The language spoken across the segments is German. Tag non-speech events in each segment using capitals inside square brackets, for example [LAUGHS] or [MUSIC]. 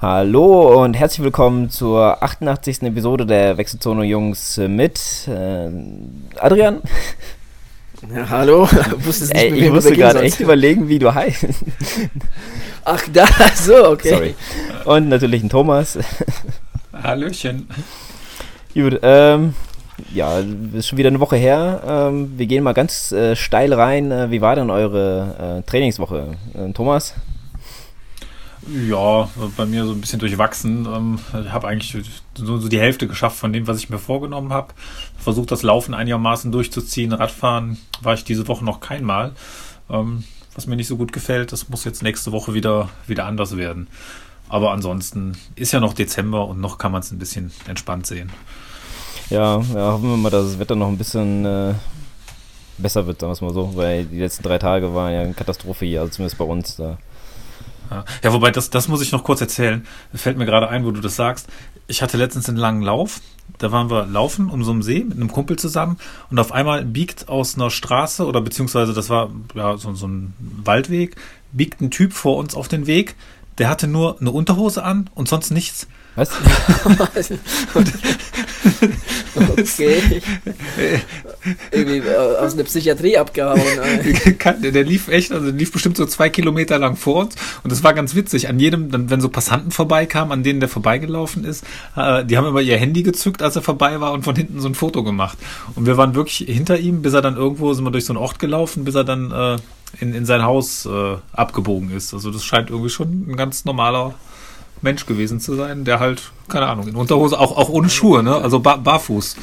Hallo und herzlich willkommen zur 88. Episode der Wechselzone Jungs mit äh, Adrian. Ja, hallo, [LAUGHS] wusstest nicht, Ey, ich musste gerade echt überlegen, wie du heißt. Ach, da, [LAUGHS] so, okay. Sorry. Und natürlich ein Thomas. Hallöchen. Gut, ähm, ja, ist schon wieder eine Woche her. Ähm, wir gehen mal ganz äh, steil rein. Äh, wie war denn eure äh, Trainingswoche? Äh, Thomas? Ja, bei mir so ein bisschen durchwachsen. Ähm, ich habe eigentlich so, so, die Hälfte geschafft von dem, was ich mir vorgenommen habe. Versucht das Laufen einigermaßen durchzuziehen. Radfahren war ich diese Woche noch keinmal. Ähm, was mir nicht so gut gefällt, das muss jetzt nächste Woche wieder, wieder anders werden. Aber ansonsten ist ja noch Dezember und noch kann man es ein bisschen entspannt sehen. Ja, ja, hoffen wir mal, dass das Wetter noch ein bisschen äh, besser wird, sagen wir es mal so, weil die letzten drei Tage waren ja eine Katastrophe hier, also zumindest bei uns. Da ja, wobei, das, das muss ich noch kurz erzählen. Fällt mir gerade ein, wo du das sagst. Ich hatte letztens einen langen Lauf. Da waren wir laufen um so einen See mit einem Kumpel zusammen und auf einmal biegt aus einer Straße oder beziehungsweise das war ja so, so ein Waldweg, biegt ein Typ vor uns auf den Weg. Der hatte nur eine Unterhose an und sonst nichts. Was? [LAUGHS] okay. [LAUGHS] Irgendwie äh, aus der Psychiatrie abgehauen. [LAUGHS] der, der, lief echt, also der lief bestimmt so zwei Kilometer lang vor uns und das war ganz witzig. An jedem, dann, wenn so Passanten vorbeikamen, an denen der vorbeigelaufen ist, äh, die haben immer ihr Handy gezückt, als er vorbei war und von hinten so ein Foto gemacht. Und wir waren wirklich hinter ihm, bis er dann irgendwo, sind wir durch so einen Ort gelaufen, bis er dann äh, in, in sein Haus äh, abgebogen ist. Also das scheint irgendwie schon ein ganz normaler Mensch gewesen zu sein, der halt, keine Ahnung, in Unterhose, auch, auch ohne Schuhe, ne? Also bar, barfuß.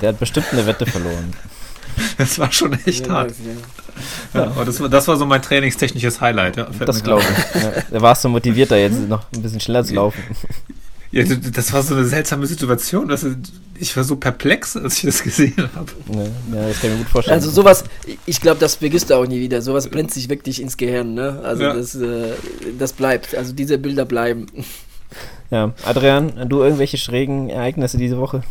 Der hat bestimmt eine Wette verloren. [LAUGHS] Das war schon echt ja, hart. Ja, ja das, war, das war so mein trainingstechnisches Highlight. Ja, das glaube ich. Ja, da warst du motivierter, jetzt noch ein bisschen schneller zu laufen. [LAUGHS] Ja, das war so eine seltsame Situation. Das, ich war so perplex, als ich das gesehen habe. Ja, das kann ich mir gut vorstellen. Also sowas, ich glaube, das vergisst du auch nie wieder. Sowas brennt sich wirklich ins Gehirn. Ne? Also ja. das, äh, das bleibt. Also diese Bilder bleiben. Ja, Adrian, du irgendwelche schrägen Ereignisse diese Woche?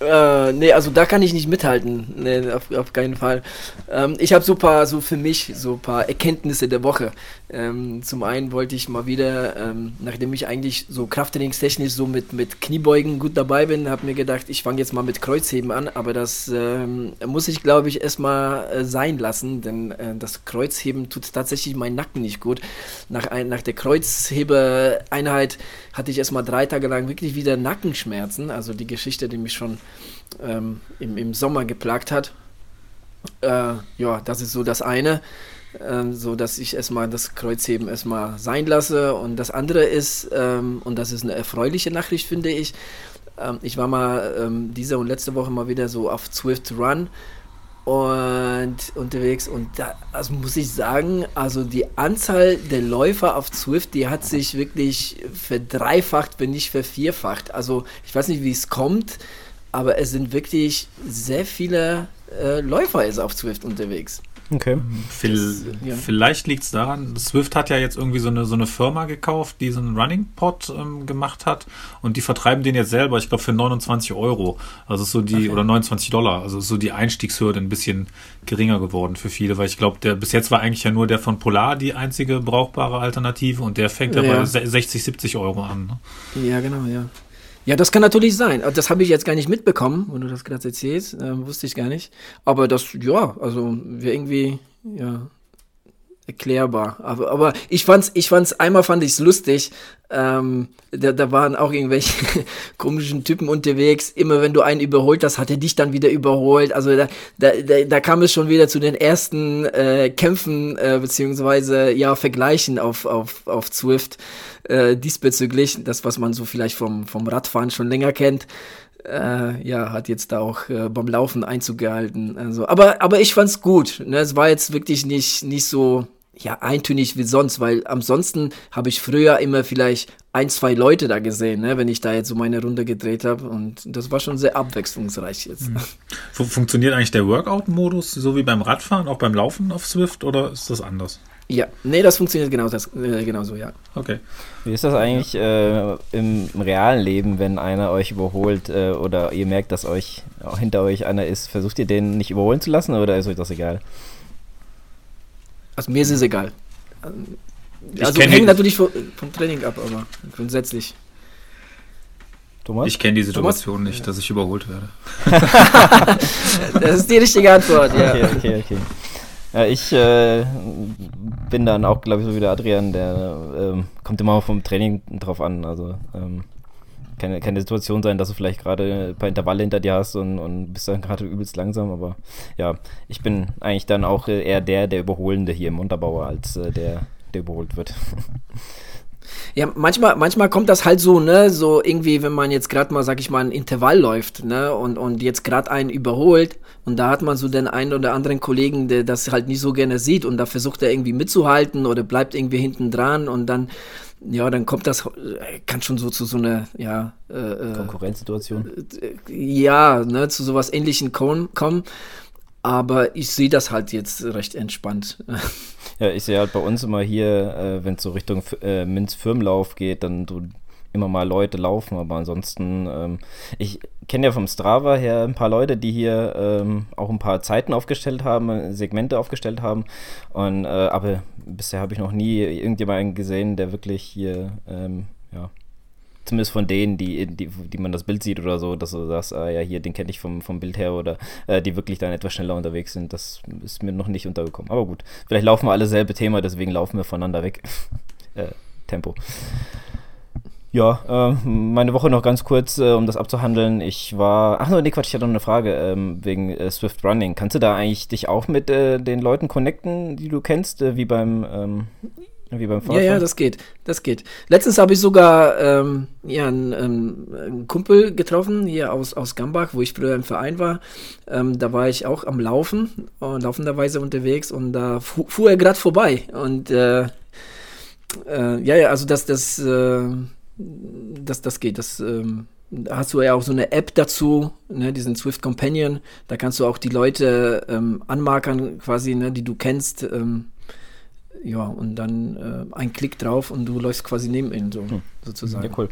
Äh, nee, also da kann ich nicht mithalten. Nee, auf, auf keinen Fall. Ähm, ich habe so paar, so für mich, so paar Erkenntnisse der Woche. Ähm, zum einen wollte ich mal wieder, ähm, nachdem ich eigentlich so krafttrainingstechnisch so mit, mit Kniebeugen gut dabei bin, habe mir gedacht, ich fange jetzt mal mit Kreuzheben an, aber das ähm, muss ich, glaube ich, erstmal äh, sein lassen, denn äh, das Kreuzheben tut tatsächlich meinen Nacken nicht gut. Nach, ein, nach der Kreuzhebeeinheit hatte ich erstmal drei Tage lang wirklich wieder Nackenschmerzen, also die Geschichte, die mich schon ähm, im, im Sommer geplagt hat. Äh, ja, das ist so das eine, äh, so dass ich erstmal das Kreuzheben erstmal sein lasse. Und das andere ist, ähm, und das ist eine erfreuliche Nachricht, finde ich, ähm, ich war mal ähm, diese und letzte Woche mal wieder so auf Swift Run und unterwegs und da also muss ich sagen, also die Anzahl der Läufer auf Swift, die hat sich wirklich verdreifacht, wenn nicht vervierfacht. Also ich weiß nicht, wie es kommt aber es sind wirklich sehr viele äh, Läufer jetzt auf Swift unterwegs. Okay. Ja. Vielleicht liegt es daran, Swift hat ja jetzt irgendwie so eine, so eine Firma gekauft, die so einen Running Pod ähm, gemacht hat und die vertreiben den jetzt selber, ich glaube, für 29 Euro. Also so die, okay. oder 29 Dollar. Also so die Einstiegshürde ein bisschen geringer geworden für viele, weil ich glaube, der bis jetzt war eigentlich ja nur der von Polar die einzige brauchbare Alternative und der fängt ja, ja bei 60, 70 Euro an. Ne? Ja, genau, ja. Ja, das kann natürlich sein. Das habe ich jetzt gar nicht mitbekommen, wenn du das gerade erzählst. Ähm, wusste ich gar nicht. Aber das, ja, also wir irgendwie, ja, erklärbar. Aber, aber ich fand's, ich fand's, einmal fand ich's lustig. Ähm, da, da waren auch irgendwelche [LAUGHS] komischen Typen unterwegs. Immer wenn du einen überholt hast, hat er dich dann wieder überholt. Also da, da, da, da kam es schon wieder zu den ersten äh, Kämpfen, äh, beziehungsweise ja, Vergleichen auf, auf, auf Zwift äh, diesbezüglich. Das, was man so vielleicht vom, vom Radfahren schon länger kennt. Äh, ja, hat jetzt da auch äh, beim Laufen Einzug gehalten. Also, aber, aber ich fand's gut. Ne? Es war jetzt wirklich nicht, nicht so ja, eintönig wie sonst, weil ansonsten habe ich früher immer vielleicht ein, zwei Leute da gesehen, ne, wenn ich da jetzt so meine Runde gedreht habe. Und das war schon sehr abwechslungsreich jetzt. Mhm. Funktioniert eigentlich der Workout-Modus so wie beim Radfahren, auch beim Laufen auf Swift oder ist das anders? Ja, nee, das funktioniert genau das, äh, genauso, ja. Okay. Wie ist das eigentlich äh, im, im, realen Leben, wenn einer euch überholt äh, oder ihr merkt, dass euch hinter euch einer ist? Versucht ihr den nicht überholen zu lassen oder ist euch das egal? Also mir ist es egal. also hängt natürlich vom, vom Training ab, aber grundsätzlich. Thomas? Ich kenne die Situation Thomas? nicht, dass ich überholt werde. [LAUGHS] das ist die richtige Antwort, ja. Okay, okay, okay. Ja, ich äh, bin dann auch, glaube ich, so wie der Adrian, der ähm, kommt immer vom Training drauf an. Also ähm, kann keine Situation sein, dass du vielleicht gerade ein paar Intervalle hinter dir hast und, und bist dann gerade übelst langsam, aber ja, ich bin eigentlich dann auch eher der, der Überholende hier im Unterbauer, als äh, der, der überholt wird. [LAUGHS] Ja, manchmal, manchmal kommt das halt so, ne, so irgendwie, wenn man jetzt gerade mal, sag ich mal, ein Intervall läuft, ne, und, und jetzt gerade einen überholt und da hat man so den einen oder anderen Kollegen, der das halt nicht so gerne sieht und da versucht er irgendwie mitzuhalten oder bleibt irgendwie hinten dran und dann, ja, dann kommt das, kann schon so zu so einer, ja, äh, äh Konkurrenzsituation. Äh, ja, ne, zu sowas ähnlichen kommen. Aber ich sehe das halt jetzt recht entspannt. [LAUGHS] Ja, ich sehe halt bei uns immer hier, äh, wenn es so Richtung äh, Minz-Firmenlauf geht, dann so immer mal Leute laufen, aber ansonsten, ähm, ich kenne ja vom Strava her ein paar Leute, die hier ähm, auch ein paar Zeiten aufgestellt haben, Segmente aufgestellt haben. Und, äh, aber bisher habe ich noch nie irgendjemanden gesehen, der wirklich hier ähm, ja, zumindest von denen, die, die, die man das Bild sieht oder so, dass du sagst, ah ja, hier, den kenne ich vom, vom Bild her oder äh, die wirklich dann etwas schneller unterwegs sind. Das ist mir noch nicht untergekommen. Aber gut, vielleicht laufen wir alle selbe Thema, deswegen laufen wir voneinander weg. [LAUGHS] äh, Tempo. Ja, äh, meine Woche noch ganz kurz, äh, um das abzuhandeln. Ich war, ach nee, Quatsch, ich hatte noch eine Frage ähm, wegen äh, Swift Running. Kannst du da eigentlich dich auch mit äh, den Leuten connecten, die du kennst, äh, wie beim ähm, wie beim Fahrrad. Ja, ja, das geht. Das geht. Letztens habe ich sogar ähm, ja, einen, ähm, einen, Kumpel getroffen, hier aus, aus Gambach, wo ich früher im Verein war. Ähm, da war ich auch am Laufen, äh, laufenderweise unterwegs und da fu fuhr er gerade vorbei. Und ja, ja, also das, das, das, das geht. Das ähm, da hast du ja auch so eine App dazu, ne, diesen Swift Companion. Da kannst du auch die Leute ähm, anmarkern, quasi, ne, die du kennst. Ähm, ja, und dann äh, ein Klick drauf und du läufst quasi neben ihnen, so, hm. sozusagen. Ja, cool.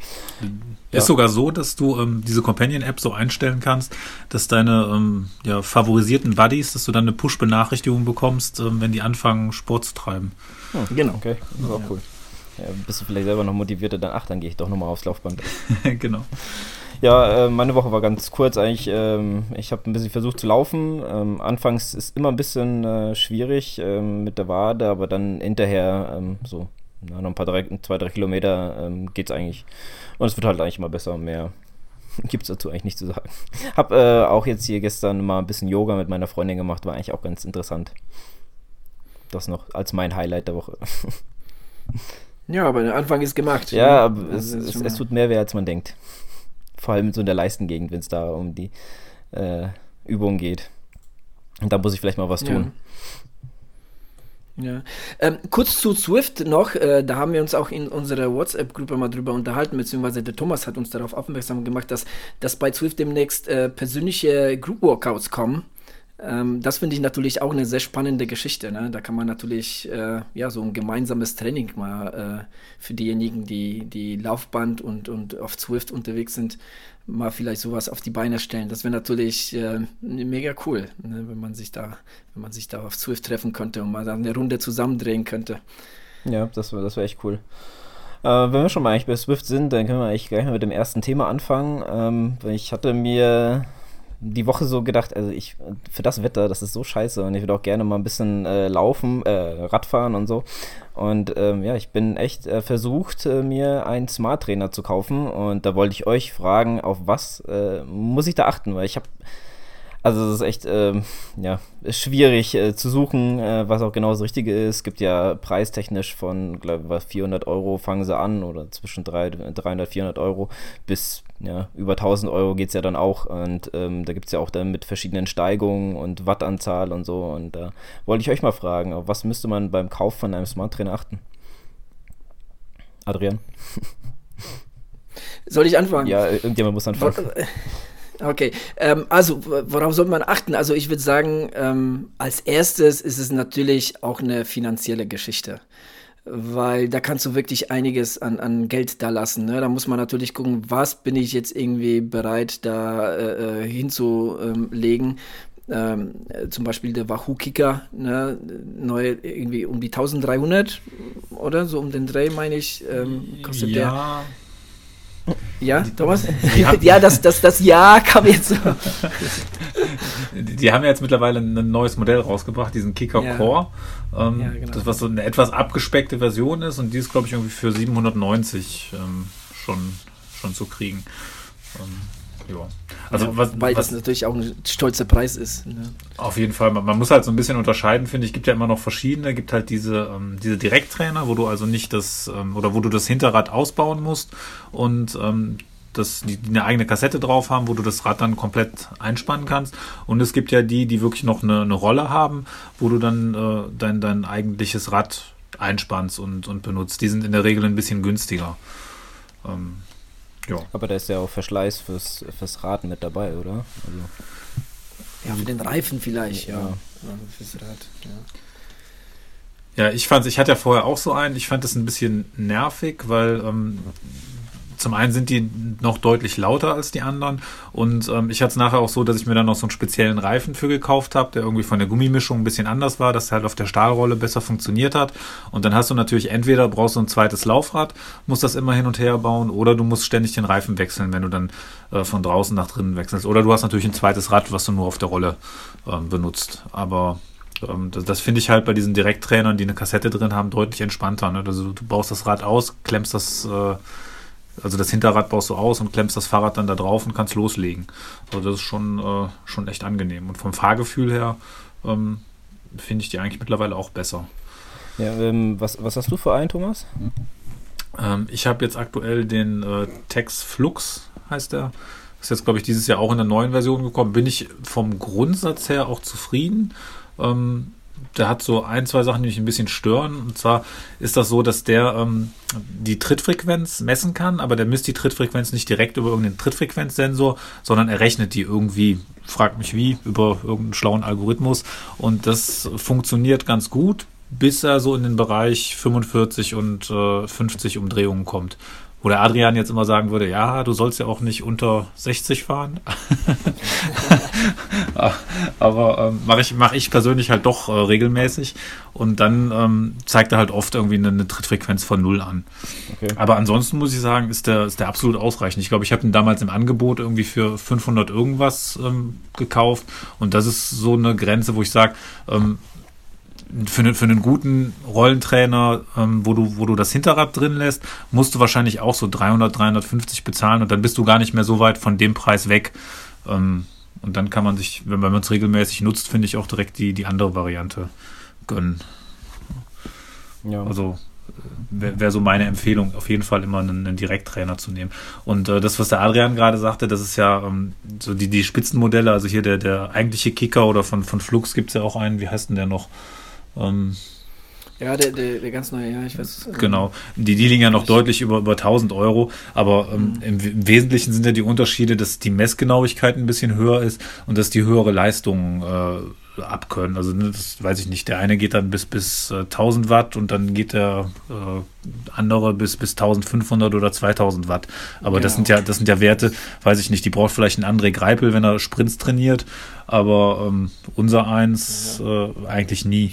Ja. Ist sogar so, dass du ähm, diese Companion-App so einstellen kannst, dass deine ähm, ja, favorisierten Buddies, dass du dann eine Push-Benachrichtigung bekommst, ähm, wenn die anfangen, Sport zu treiben. Hm, genau. Okay, das ist auch ja. cool. Ja, bist du vielleicht selber noch motivierter, dann ach, dann gehe ich doch nochmal aufs Laufband. [LAUGHS] genau. Ja, äh, meine Woche war ganz kurz eigentlich. Ähm, ich habe ein bisschen versucht zu laufen. Ähm, anfangs ist immer ein bisschen äh, schwierig ähm, mit der Wade, aber dann hinterher ähm, so na, noch ein paar drei, zwei, drei Kilometer ähm, es eigentlich. Und es wird halt eigentlich immer besser und mehr. [LAUGHS] Gibt es dazu eigentlich nicht zu sagen. Hab äh, auch jetzt hier gestern mal ein bisschen Yoga mit meiner Freundin gemacht, war eigentlich auch ganz interessant. Das noch als mein Highlight der Woche. [LAUGHS] Ja, aber der Anfang ist gemacht. Ja, aber es, es, es, tut mehr weh, als man denkt. Vor allem so in der Leistengegend, wenn es da um die äh, Übung geht. Und da muss ich vielleicht mal was tun. Ja. ja. Ähm, kurz zu Swift noch, äh, da haben wir uns auch in unserer WhatsApp-Gruppe mal drüber unterhalten, beziehungsweise der Thomas hat uns darauf aufmerksam gemacht, dass, dass bei Swift demnächst äh, persönliche Group-Workouts kommen. Ähm, das finde ich natürlich auch eine sehr spannende Geschichte. Ne? Da kann man natürlich äh, ja, so ein gemeinsames Training mal äh, für diejenigen, die, die Laufband und, und auf Swift unterwegs sind, mal vielleicht sowas auf die Beine stellen. Das wäre natürlich äh, mega cool, ne? wenn man sich da, wenn man sich da auf Swift treffen könnte und mal eine Runde zusammendrehen könnte. Ja, das wäre das wär echt cool. Äh, wenn wir schon mal eigentlich bei Swift sind, dann können wir eigentlich gleich mal mit dem ersten Thema anfangen. Ähm, ich hatte mir die Woche so gedacht, also ich, für das Wetter, das ist so scheiße und ich würde auch gerne mal ein bisschen äh, laufen, äh, Radfahren und so. Und ähm, ja, ich bin echt äh, versucht, äh, mir einen Smart Trainer zu kaufen und da wollte ich euch fragen, auf was äh, muss ich da achten, weil ich habe also es ist echt ähm, ja, schwierig äh, zu suchen, äh, was auch genau das Richtige ist. Es gibt ja preistechnisch von, glaube ich, 400 Euro fangen sie an oder zwischen 300, 400 Euro bis ja, über 1000 Euro geht es ja dann auch. Und ähm, da gibt es ja auch dann mit verschiedenen Steigungen und Wattanzahl und so. Und da wollte ich euch mal fragen, auf was müsste man beim Kauf von einem Smart Trainer achten? Adrian? Soll ich anfangen? Ja, irgendjemand muss anfangen. Okay, ähm, also worauf sollte man achten? Also ich würde sagen, ähm, als erstes ist es natürlich auch eine finanzielle Geschichte weil da kannst du wirklich einiges an, an Geld da lassen. Ne? Da muss man natürlich gucken, was bin ich jetzt irgendwie bereit da äh, äh hinzulegen. ähm, äh, zum Beispiel der Wahoo Kicker, ne, neu irgendwie um die 1300 oder so um den Dreh, meine ich, ähm, kostet ja. der. Ja, Thomas? [LAUGHS] ja, das, das, das Ja kam jetzt. Die haben ja jetzt mittlerweile ein neues Modell rausgebracht, diesen Kicker ja. Core. Ähm, ja, genau. Das, was so eine etwas abgespeckte Version ist und die ist, glaube ich, irgendwie für 790 ähm, schon, schon zu kriegen. Ähm, ja. Also ja, was, weil was, das natürlich auch ein stolzer Preis ist. Ne? Auf jeden Fall. Man, man, muss halt so ein bisschen unterscheiden, finde ich. Gibt ja immer noch verschiedene. Gibt halt diese ähm, diese Direkttrainer, wo du also nicht das ähm, oder wo du das Hinterrad ausbauen musst und ähm, das, die, die eine eigene Kassette drauf haben, wo du das Rad dann komplett einspannen kannst. Und es gibt ja die, die wirklich noch eine, eine Rolle haben, wo du dann äh, dein, dein eigentliches Rad einspannst und, und benutzt. Die sind in der Regel ein bisschen günstiger. Ähm, ja. Aber da ist ja auch Verschleiß fürs, fürs Rad mit dabei, oder? Also, ja, für den Reifen vielleicht, ja. ja. fürs Rad, ja. Ja, ich fand, ich hatte ja vorher auch so einen, ich fand das ein bisschen nervig, weil ähm, zum einen sind die noch deutlich lauter als die anderen und ähm, ich hatte es nachher auch so, dass ich mir dann noch so einen speziellen Reifen für gekauft habe, der irgendwie von der Gummimischung ein bisschen anders war, dass der halt auf der Stahlrolle besser funktioniert hat und dann hast du natürlich entweder brauchst du ein zweites Laufrad, musst das immer hin und her bauen oder du musst ständig den Reifen wechseln, wenn du dann äh, von draußen nach drinnen wechselst oder du hast natürlich ein zweites Rad, was du nur auf der Rolle äh, benutzt, aber ähm, das, das finde ich halt bei diesen Direkttrainern, die eine Kassette drin haben, deutlich entspannter. Ne? Also du baust das Rad aus, klemmst das äh, also das Hinterrad baust du aus und klemmst das Fahrrad dann da drauf und kannst loslegen. Also das ist schon, äh, schon echt angenehm. Und vom Fahrgefühl her ähm, finde ich die eigentlich mittlerweile auch besser. Ja, ähm, was, was hast du für einen, Thomas? Ähm, ich habe jetzt aktuell den äh, Tex Flux, heißt der. Ist jetzt, glaube ich, dieses Jahr auch in der neuen Version gekommen. Bin ich vom Grundsatz her auch zufrieden. Ähm, der hat so ein, zwei Sachen, die mich ein bisschen stören. Und zwar ist das so, dass der ähm, die Trittfrequenz messen kann, aber der misst die Trittfrequenz nicht direkt über irgendeinen Trittfrequenzsensor, sondern er rechnet die irgendwie, fragt mich wie, über irgendeinen schlauen Algorithmus. Und das funktioniert ganz gut, bis er so in den Bereich 45 und äh, 50 Umdrehungen kommt. Wo der Adrian jetzt immer sagen würde, ja, du sollst ja auch nicht unter 60 fahren. [LAUGHS] Aber ähm, mache ich, mach ich persönlich halt doch äh, regelmäßig. Und dann ähm, zeigt er halt oft irgendwie eine, eine Trittfrequenz von null an. Okay. Aber ansonsten muss ich sagen, ist der, ist der absolut ausreichend. Ich glaube, ich habe ihn damals im Angebot irgendwie für 500 irgendwas ähm, gekauft. Und das ist so eine Grenze, wo ich sage, ähm, für, für einen guten Rollentrainer, ähm, wo, du, wo du das Hinterrad drin lässt, musst du wahrscheinlich auch so 300, 350 bezahlen und dann bist du gar nicht mehr so weit von dem Preis weg. Ähm, und dann kann man sich, wenn man es regelmäßig nutzt, finde ich auch direkt die, die andere Variante gönnen. Ja. Also wäre wär so meine Empfehlung, auf jeden Fall immer einen, einen Direkttrainer zu nehmen. Und äh, das, was der Adrian gerade sagte, das ist ja ähm, so die, die Spitzenmodelle, also hier der, der eigentliche Kicker oder von, von Flux gibt es ja auch einen, wie heißt denn der noch? Ähm, ja, der, der, der, ganz neue, ja, ich weiß. Ähm, genau. Die, die liegen ja noch deutlich über, über 1000 Euro, aber ähm, mhm. im, Wesentlichen sind ja die Unterschiede, dass die Messgenauigkeit ein bisschen höher ist und dass die höhere Leistung äh, abkönnen. Also, ne, das weiß ich nicht. Der eine geht dann bis, bis äh, 1000 Watt und dann geht der äh, andere bis, bis 1500 oder 2000 Watt. Aber ja, das sind ja, das sind ja Werte, weiß ich nicht. Die braucht vielleicht ein André Greipel, wenn er Sprints trainiert, aber ähm, unser eins ja. äh, eigentlich nie.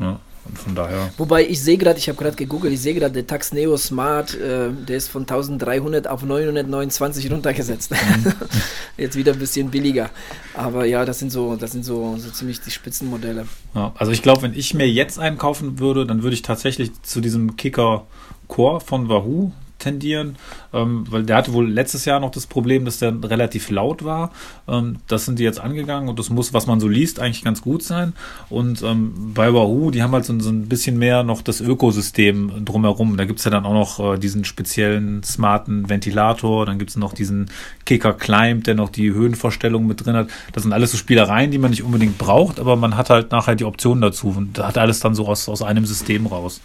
Ja. Und von daher. Wobei ich sehe gerade, ich habe gerade gegoogelt, ich sehe gerade, der Tax Neo Smart, äh, der ist von 1300 auf 929 runtergesetzt. Mhm. [LAUGHS] Jetzt wieder ein bisschen billiger. Aber ja, das sind so, das sind so, so ziemlich die Spitzenmodelle. Ja, also ich glaube, wenn ich mir jetzt einen kaufen würde, dann würde ich tatsächlich zu diesem Kicker Core von Wahoo tendieren, ähm, weil der hatte wohl letztes Jahr noch das Problem, dass der relativ laut war. Ähm, das sind die jetzt angegangen und das muss, was man so liest, eigentlich ganz gut sein. Und ähm, bei Wahoo, die haben halt so, so, ein bisschen mehr noch das Ökosystem drumherum. Da gibt es ja dann auch noch äh, diesen speziellen smarten Ventilator, dann gibt es noch diesen Kicker Climb, der noch die Höhenvorstellung mit drin hat. Das sind alles so Spielereien, die man nicht unbedingt braucht, aber man hat halt nachher die Option dazu und hat alles dann so aus, aus einem System raus.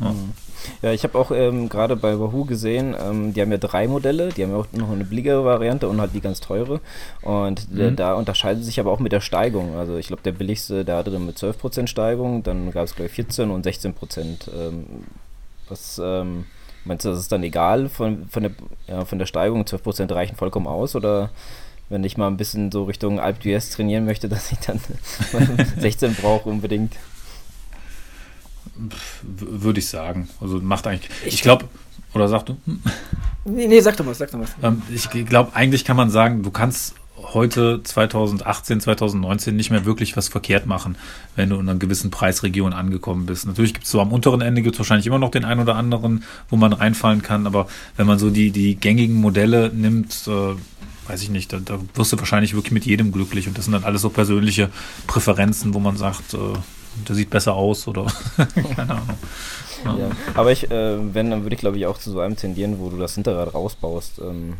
Ja. Mhm. Ja, ich habe auch ähm, gerade bei Wahoo gesehen, ähm, die haben ja drei Modelle, die haben ja auch noch eine billigere Variante und halt die ganz teure. Und mhm. da unterscheiden sich aber auch mit der Steigung. Also ich glaube, der billigste, der hatte dann mit 12% Steigung, dann gab es gleich 14 und 16%. Ähm, was ähm, meinst du, das ist dann egal von, von, der, ja, von der Steigung? 12% reichen vollkommen aus oder wenn ich mal ein bisschen so Richtung Alp d'Huez trainieren möchte, [LAUGHS] dass ich dann [LAUGHS] 16 brauche unbedingt. Würde ich sagen. Also macht eigentlich. Ich, ich glaube, oder sag du? Nee, nee, sag doch was, sag doch was. Ähm, ich glaube, eigentlich kann man sagen, du kannst heute 2018, 2019 nicht mehr wirklich was verkehrt machen, wenn du in einer gewissen Preisregion angekommen bist. Natürlich gibt es so am unteren Ende gibt es wahrscheinlich immer noch den einen oder anderen, wo man reinfallen kann, aber wenn man so die, die gängigen Modelle nimmt, äh, weiß ich nicht, da, da, wirst du wahrscheinlich wirklich mit jedem glücklich und das sind dann alles so persönliche Präferenzen, wo man sagt, äh, der sieht besser aus oder [LAUGHS] keine Ahnung. Ja. Ja. Aber ich, äh, wenn, dann würde ich glaube ich auch zu so einem tendieren, wo du das Hinterrad rausbaust. Ähm,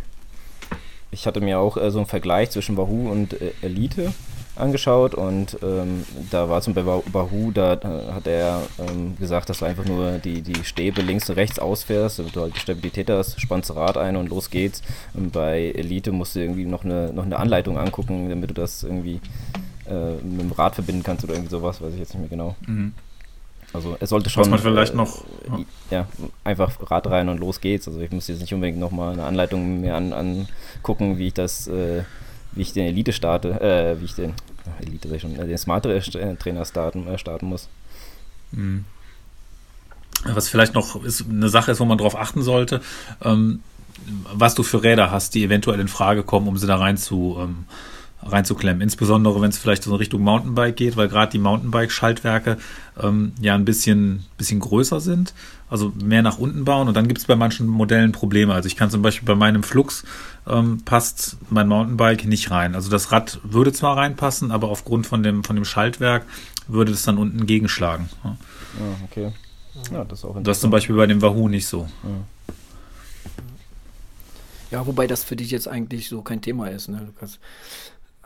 ich hatte mir auch äh, so einen Vergleich zwischen Wahoo und äh, Elite angeschaut und ähm, da war zum Beispiel bei Wahoo, da äh, hat er ähm, gesagt, dass du einfach nur die, die Stäbe links und rechts ausfährst, damit du halt die Stabilität hast, spannst das Rad ein und los geht's. Und bei Elite musst du irgendwie noch eine, noch eine Anleitung angucken, damit du das irgendwie äh, mit dem Rad verbinden kannst oder irgendwie sowas, weiß ich jetzt nicht mehr genau. Mhm. Also es sollte schon. Was man vielleicht äh, noch. Ja. einfach Rad rein und los geht's. Also ich muss jetzt nicht unbedingt nochmal eine Anleitung mehr an, angucken, wie ich das, äh, wie ich den Elite starte, äh, wie ich den Elite schon, äh, den Smart Trainer starten, äh, starten muss. Mhm. Was vielleicht noch ist, eine Sache ist, wo man drauf achten sollte, ähm, was du für Räder hast, die eventuell in Frage kommen, um sie da rein zu ähm, reinzuklemmen. Insbesondere, wenn es vielleicht so in Richtung Mountainbike geht, weil gerade die Mountainbike-Schaltwerke ähm, ja ein bisschen, bisschen größer sind, also mehr nach unten bauen und dann gibt es bei manchen Modellen Probleme. Also ich kann zum Beispiel bei meinem Flux ähm, passt mein Mountainbike nicht rein. Also das Rad würde zwar reinpassen, aber aufgrund von dem, von dem Schaltwerk würde es dann unten gegenschlagen. Ja, ja okay. Ja, das ist auch Das ist zum Beispiel bei dem Wahoo nicht so. Ja. Ja, wobei das für dich jetzt eigentlich so kein Thema ist, ne, Lukas?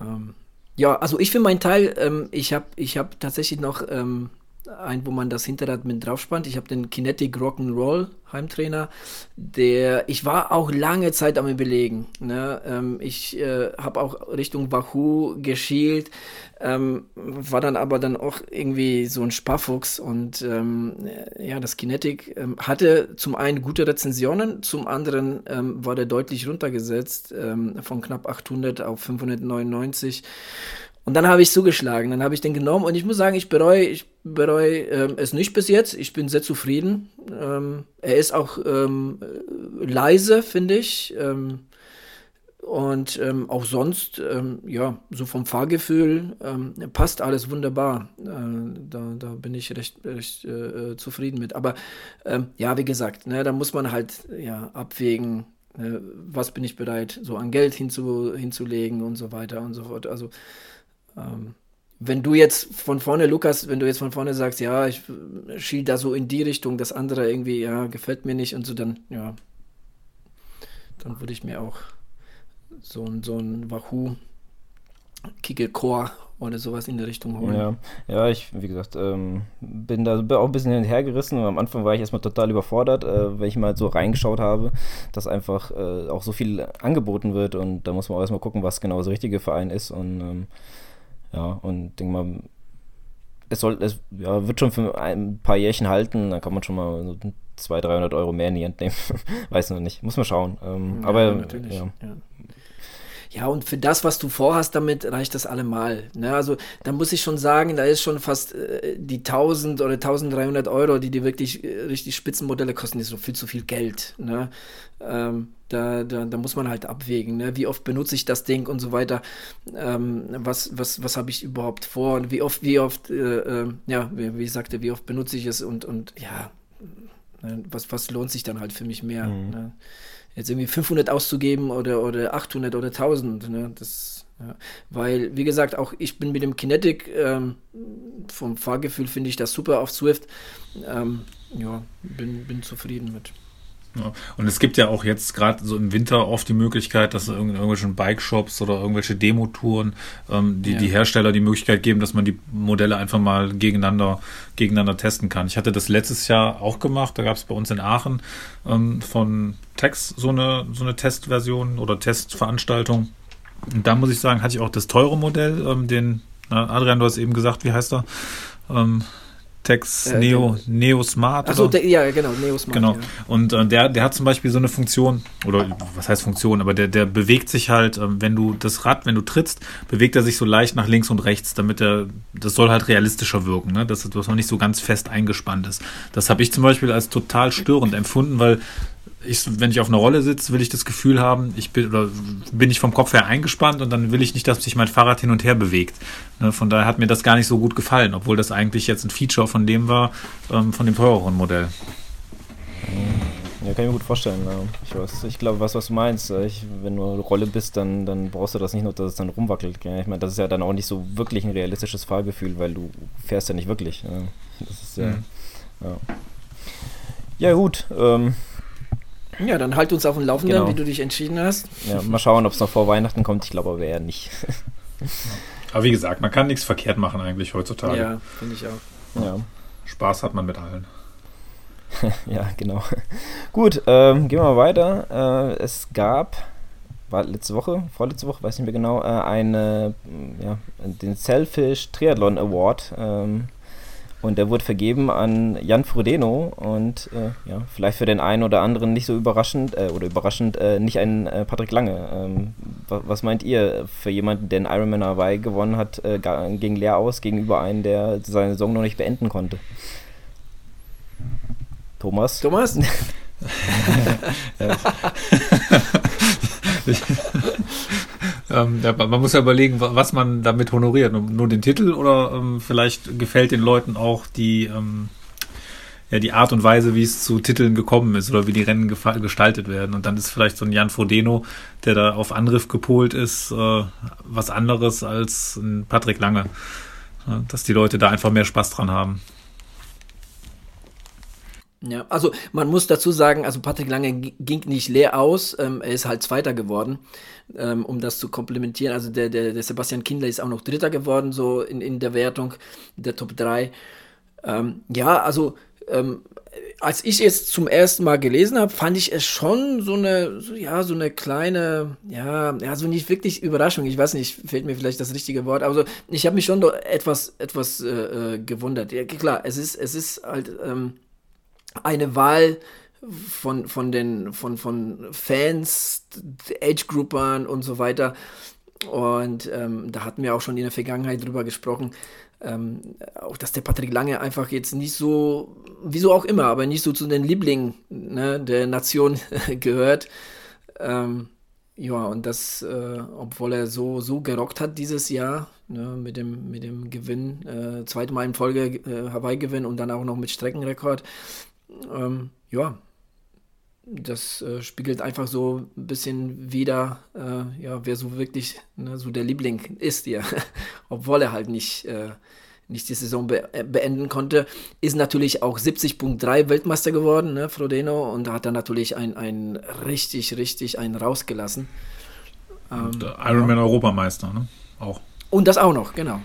Ähm, ja, also ich für meinen Teil, ähm, ich habe ich hab tatsächlich noch ähm, ein, wo man das Hinterrad mit drauf spannt. Ich habe den Kinetic Rock'n'Roll Heimtrainer, der, ich war auch lange Zeit am überlegen. Ne? Ähm, ich äh, habe auch Richtung Wahoo geschielt, ähm, war dann aber dann auch irgendwie so ein Sparfuchs und ähm, ja, das Kinetic ähm, hatte zum einen gute Rezensionen, zum anderen ähm, war der deutlich runtergesetzt ähm, von knapp 800 auf 599 und dann habe ich zugeschlagen, dann habe ich den genommen und ich muss sagen, ich bereue, ich bereue ähm, es nicht bis jetzt. Ich bin sehr zufrieden. Ähm, er ist auch ähm, leise, finde ich. Ähm, und ähm, auch sonst, ähm, ja, so vom Fahrgefühl passt alles wunderbar. Äh, da, da bin ich recht, recht äh, zufrieden mit. Aber ja, wie gesagt, ne, da muss man halt ja, abwägen, äh, was bin ich bereit, so an Geld hinzu, hinzulegen und so weiter und so fort. Also ähm, wenn du jetzt von vorne, Lukas, wenn du jetzt von vorne sagst, ja, ich schiel da so in die Richtung, das andere irgendwie, ja, gefällt mir nicht und so, dann, ja, dann würde ich mir auch so ein, so ein Wahoo Kickelcore oder sowas in der Richtung holen. Ja, ja ich, wie gesagt, ähm, bin da auch ein bisschen hinterhergerissen und am Anfang war ich erstmal total überfordert, äh, weil ich mal so reingeschaut habe, dass einfach äh, auch so viel angeboten wird und da muss man auch erstmal gucken, was genau das richtige Verein ist und ähm, ja, und denke mal, es soll, es ja, wird schon für ein paar Jährchen halten, dann kann man schon mal so 200, 300 Euro mehr in die Hand nehmen. [LAUGHS] Weiß noch nicht, muss man schauen. Ähm, ja, aber natürlich. Ja. Ja. Ja, und für das, was du vorhast, damit reicht das allemal. Ne? Also da muss ich schon sagen, da ist schon fast äh, die 1000 oder 1300 Euro, die die wirklich äh, richtig Spitzenmodelle kosten, ist so viel zu viel Geld. Ne? Ähm, da, da, da muss man halt abwägen, ne? wie oft benutze ich das Ding und so weiter. Ähm, was was, was habe ich überhaupt vor und wie oft, wie oft, äh, äh, ja, wie, wie ich sagte, wie oft benutze ich es und, und ja, ne? was, was lohnt sich dann halt für mich mehr. Mhm. Ne? jetzt irgendwie 500 auszugeben oder, oder 800 oder 1000. Ne? Das, ja. Weil, wie gesagt, auch ich bin mit dem Kinetic, ähm, vom Fahrgefühl finde ich das super auf Swift. Ähm, ja, bin, bin zufrieden mit. Ja. Und es gibt ja auch jetzt gerade so im Winter oft die Möglichkeit, dass in irgendwelchen Bike-Shops oder irgendwelche Demotouren ähm, die, ja. die Hersteller die Möglichkeit geben, dass man die Modelle einfach mal gegeneinander, gegeneinander testen kann. Ich hatte das letztes Jahr auch gemacht, da gab es bei uns in Aachen ähm, von Tex so eine, so eine Testversion oder Testveranstaltung. Und da muss ich sagen, hatte ich auch das teure Modell, ähm, den, na, Adrian, du hast eben gesagt, wie heißt er? Ähm, Tex äh, Neo, Neo Smart. Achso, ja, genau, Neo Smart. Genau. Ja. Und äh, der, der hat zum Beispiel so eine Funktion, oder was heißt Funktion, aber der, der bewegt sich halt, äh, wenn du das Rad, wenn du trittst, bewegt er sich so leicht nach links und rechts, damit er, das soll halt realistischer wirken, ne? dass das noch nicht so ganz fest eingespannt ist. Das habe ich zum Beispiel als total störend empfunden, weil ich, wenn ich auf einer Rolle sitze, will ich das Gefühl haben, ich bin oder bin ich vom Kopf her eingespannt und dann will ich nicht, dass sich mein Fahrrad hin und her bewegt. Ne, von daher hat mir das gar nicht so gut gefallen, obwohl das eigentlich jetzt ein Feature von dem war, ähm, von dem teureren Modell. Ja, kann ich mir gut vorstellen. Ja. Ich, weiß, ich glaube, was, was du meinst. Ich, wenn du eine Rolle bist, dann, dann brauchst du das nicht nur, dass es dann rumwackelt. Ja. Ich meine, das ist ja dann auch nicht so wirklich ein realistisches Fahrgefühl, weil du fährst ja nicht wirklich. Ja. Das ist ja. Mhm. Ja. ja, gut. Ähm, ja, dann halt uns auf dem Laufenden, genau. wie du dich entschieden hast. Ja, mal schauen, ob es noch vor Weihnachten kommt. Ich glaube aber eher nicht. [LAUGHS] aber wie gesagt, man kann nichts verkehrt machen eigentlich heutzutage. Ja, finde ich auch. Ja. Spaß hat man mit allen. [LAUGHS] ja, genau. Gut, ähm, gehen wir mal weiter. Äh, es gab, war letzte Woche, vorletzte Woche, weiß nicht mehr genau, äh, eine, ja, den Selfish Triathlon Award. Ähm, und der wurde vergeben an Jan Frodeno und äh, ja, vielleicht für den einen oder anderen nicht so überraschend äh, oder überraschend äh, nicht ein äh, Patrick Lange. Ähm, was, was, meint ihr für jemanden, der einen Ironman Hawaii gewonnen hat, äh, gegen leer aus gegenüber einem, der seine Saison noch nicht beenden konnte? Thomas? Thomas? [LAUGHS] [LAUGHS] [LAUGHS] ähm, man muss ja überlegen, was man damit honoriert. Nur den Titel oder ähm, vielleicht gefällt den Leuten auch die, ähm, ja, die Art und Weise, wie es zu Titeln gekommen ist oder wie die Rennen gestaltet werden. Und dann ist vielleicht so ein Jan Frodeno, der da auf Angriff gepolt ist, äh, was anderes als ein Patrick Lange. Dass die Leute da einfach mehr Spaß dran haben. Ja, also man muss dazu sagen, also Patrick Lange ging nicht leer aus, ähm, er ist halt Zweiter geworden, ähm, um das zu komplementieren. Also der, der, der Sebastian Kindler ist auch noch Dritter geworden, so in, in der Wertung der Top 3. Ähm, ja, also ähm, als ich es zum ersten Mal gelesen habe, fand ich es schon so eine, so, ja, so eine kleine, ja, ja, so nicht wirklich Überraschung. Ich weiß nicht, fehlt mir vielleicht das richtige Wort, aber so, ich habe mich schon etwas, etwas äh, äh, gewundert. Ja, klar, es ist, es ist halt, ähm, eine Wahl von, von den von, von Fans, Age-Groupern und so weiter. Und ähm, da hatten wir auch schon in der Vergangenheit drüber gesprochen, ähm, auch dass der Patrick Lange einfach jetzt nicht so, wieso auch immer, aber nicht so zu den Lieblingen ne, der Nation [LAUGHS] gehört. Ähm, ja, und das, äh, obwohl er so, so gerockt hat dieses Jahr, ne, mit, dem, mit dem Gewinn, äh, zweite Mal in Folge äh, Hawaii-Gewinn und dann auch noch mit Streckenrekord ähm, ja, das äh, spiegelt einfach so ein bisschen wieder, äh, ja, wer so wirklich ne, so der Liebling ist ja, [LAUGHS] obwohl er halt nicht, äh, nicht die Saison be äh, beenden konnte, ist natürlich auch 70.3 Weltmeister geworden, ne, Frodeno, und da hat er natürlich ein, ein richtig, richtig einen rausgelassen. Ähm, Ironman ja. Europameister, ne? Auch. Und das auch noch, genau.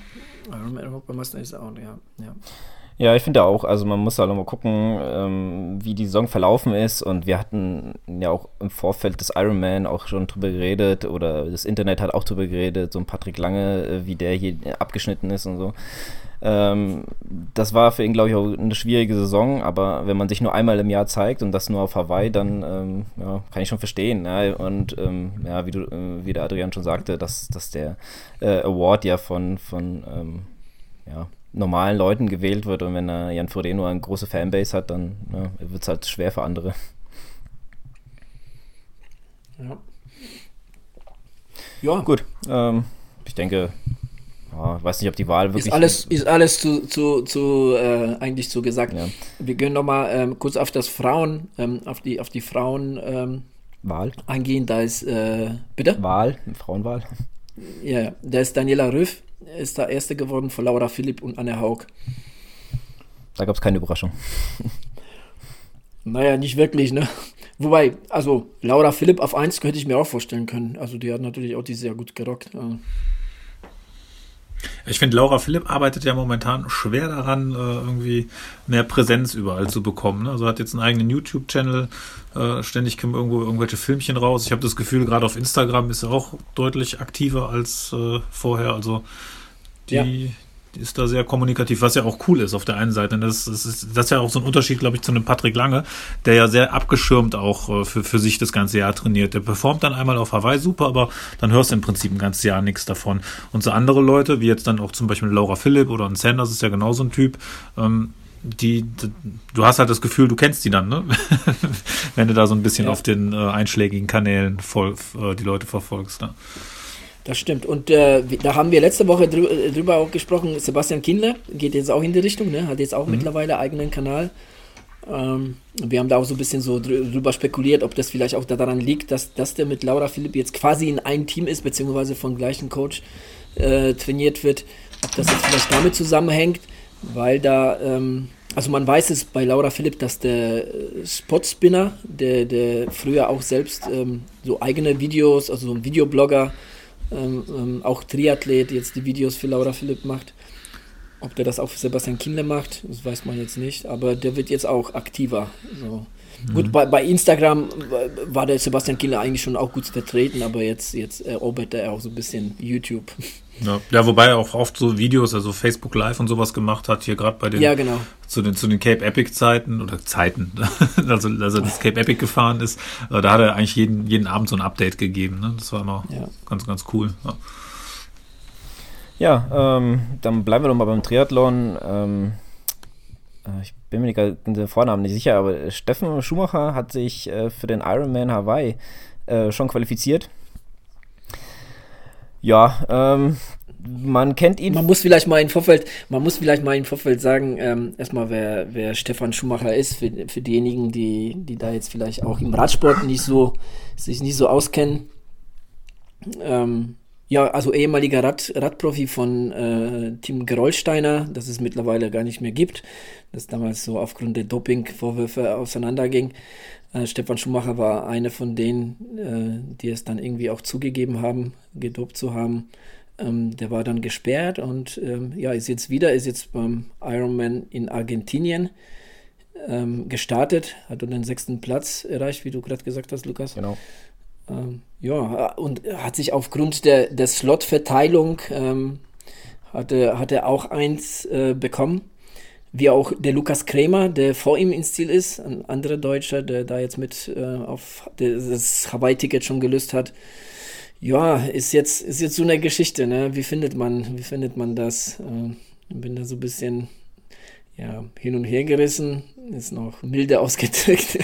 Ironman Europameister ist auch, ja. ja. Ja, ich finde auch, also man muss halt mal gucken, ähm, wie die Saison verlaufen ist. Und wir hatten ja auch im Vorfeld des Ironman auch schon drüber geredet oder das Internet hat auch drüber geredet, so ein Patrick Lange, äh, wie der hier abgeschnitten ist und so. Ähm, das war für ihn, glaube ich, auch eine schwierige Saison, aber wenn man sich nur einmal im Jahr zeigt und das nur auf Hawaii, dann ähm, ja, kann ich schon verstehen. Ja? Und ähm, ja, wie, du, äh, wie der Adrian schon sagte, dass, dass der äh, Award ja von, von ähm, ja, normalen Leuten gewählt wird und wenn er Jan Frodeno eine große Fanbase hat, dann ja, wird es halt schwer für andere. Ja. Ja. Gut. Ähm, ich denke, ja, weiß nicht, ob die Wahl wirklich. Ist alles, ist alles zu, zu, zu äh, eigentlich zu gesagt. Ja. Wir können nochmal ähm, kurz auf das Frauen, ähm, auf die, auf die Frauen ähm, Wahl eingehen. Da ist, äh, bitte? Wahl, Frauenwahl. Ja, da ist Daniela Rüff, ist da Erste geworden vor Laura Philipp und Anne Haug. Da gab es keine Überraschung. Naja, nicht wirklich, ne? Wobei, also Laura Philipp auf 1 könnte ich mir auch vorstellen können. Also die hat natürlich auch die sehr gut gerockt. Ich finde, Laura Philipp arbeitet ja momentan schwer daran, äh, irgendwie mehr Präsenz überall zu bekommen. Ne? Also hat jetzt einen eigenen YouTube-Channel, äh, ständig kommen irgendwo irgendwelche Filmchen raus. Ich habe das Gefühl, gerade auf Instagram ist er auch deutlich aktiver als äh, vorher. Also die, ja. Ist da sehr kommunikativ, was ja auch cool ist auf der einen Seite. Das, das, ist, das ist ja auch so ein Unterschied, glaube ich, zu einem Patrick Lange, der ja sehr abgeschirmt auch äh, für, für sich das ganze Jahr trainiert. Der performt dann einmal auf Hawaii super, aber dann hörst du im Prinzip ein ganzes Jahr nichts davon. Und so andere Leute, wie jetzt dann auch zum Beispiel Laura Philipp oder ein Sanders ist ja genau so ein Typ, ähm, die, du hast halt das Gefühl, du kennst die dann, ne? [LAUGHS] Wenn du da so ein bisschen ja. auf den äh, einschlägigen Kanälen voll, äh, die Leute verfolgst. Ne? Das stimmt. Und äh, da haben wir letzte Woche drü äh, drüber auch gesprochen. Sebastian Kindler geht jetzt auch in die Richtung, ne? hat jetzt auch mhm. mittlerweile eigenen Kanal. Ähm, wir haben da auch so ein bisschen so drüber spekuliert, ob das vielleicht auch daran liegt, dass, dass der mit Laura Philipp jetzt quasi in einem Team ist, beziehungsweise vom gleichen Coach äh, trainiert wird. Ob das jetzt vielleicht damit zusammenhängt weil da, ähm, also man weiß es bei Laura Philipp, dass der äh, Spotspinner, der, der früher auch selbst ähm, so eigene Videos, also so ein Videoblogger, ähm, ähm, auch Triathlet, jetzt die Videos für Laura Philipp macht. Ob der das auch für Sebastian Kinder macht, das weiß man jetzt nicht, aber der wird jetzt auch aktiver. So. Mhm. Gut, bei, bei Instagram war der Sebastian Kinder eigentlich schon auch gut vertreten, aber jetzt, jetzt erobert er auch so ein bisschen YouTube. Ja, ja, wobei er auch oft so Videos, also Facebook Live und sowas gemacht hat, hier gerade bei den, ja, genau. zu den, zu den Cape Epic Zeiten oder Zeiten, [LAUGHS] also, also das Cape Epic gefahren ist, äh, da hat er eigentlich jeden, jeden Abend so ein Update gegeben, ne? Das war immer ja. ganz, ganz cool. Ja, ja ähm, dann bleiben wir doch mal beim Triathlon. Ähm, äh, ich bin mir nicht, den Vornamen nicht sicher, aber Steffen Schumacher hat sich äh, für den Ironman Hawaii äh, schon qualifiziert. Ja, ähm, man kennt ihn. Man muss vielleicht mal im Vorfeld, man muss vielleicht mal im Vorfeld sagen, ähm, erstmal, wer, wer Stefan Schumacher ist, für, für diejenigen, die, die da jetzt vielleicht auch im Radsport nicht so, sich nicht so auskennen. Ähm, ja, also ehemaliger Rad, Radprofi von äh, Team Gerolsteiner, das es mittlerweile gar nicht mehr gibt, das damals so aufgrund der Dopingvorwürfe auseinanderging. Äh, Stefan Schumacher war einer von denen, äh, die es dann irgendwie auch zugegeben haben, gedopt zu haben. Ähm, der war dann gesperrt und ähm, ja, ist jetzt wieder, ist jetzt beim Ironman in Argentinien ähm, gestartet, hat dann den sechsten Platz erreicht, wie du gerade gesagt hast, Lukas. Genau. Ähm, ja, und hat sich aufgrund der, der Slot-Verteilung ähm, hatte, hat er auch eins äh, bekommen wie auch der Lukas Krämer, der vor ihm ins Ziel ist, ein anderer Deutscher, der da jetzt mit äh, auf das Hawaii-Ticket schon gelöst hat. Ja, ist jetzt, ist jetzt so eine Geschichte, ne? Wie findet man, wie findet man das? Äh, bin da so ein bisschen ja, hin und her gerissen, ist noch milde [LAUGHS] ausgedrückt.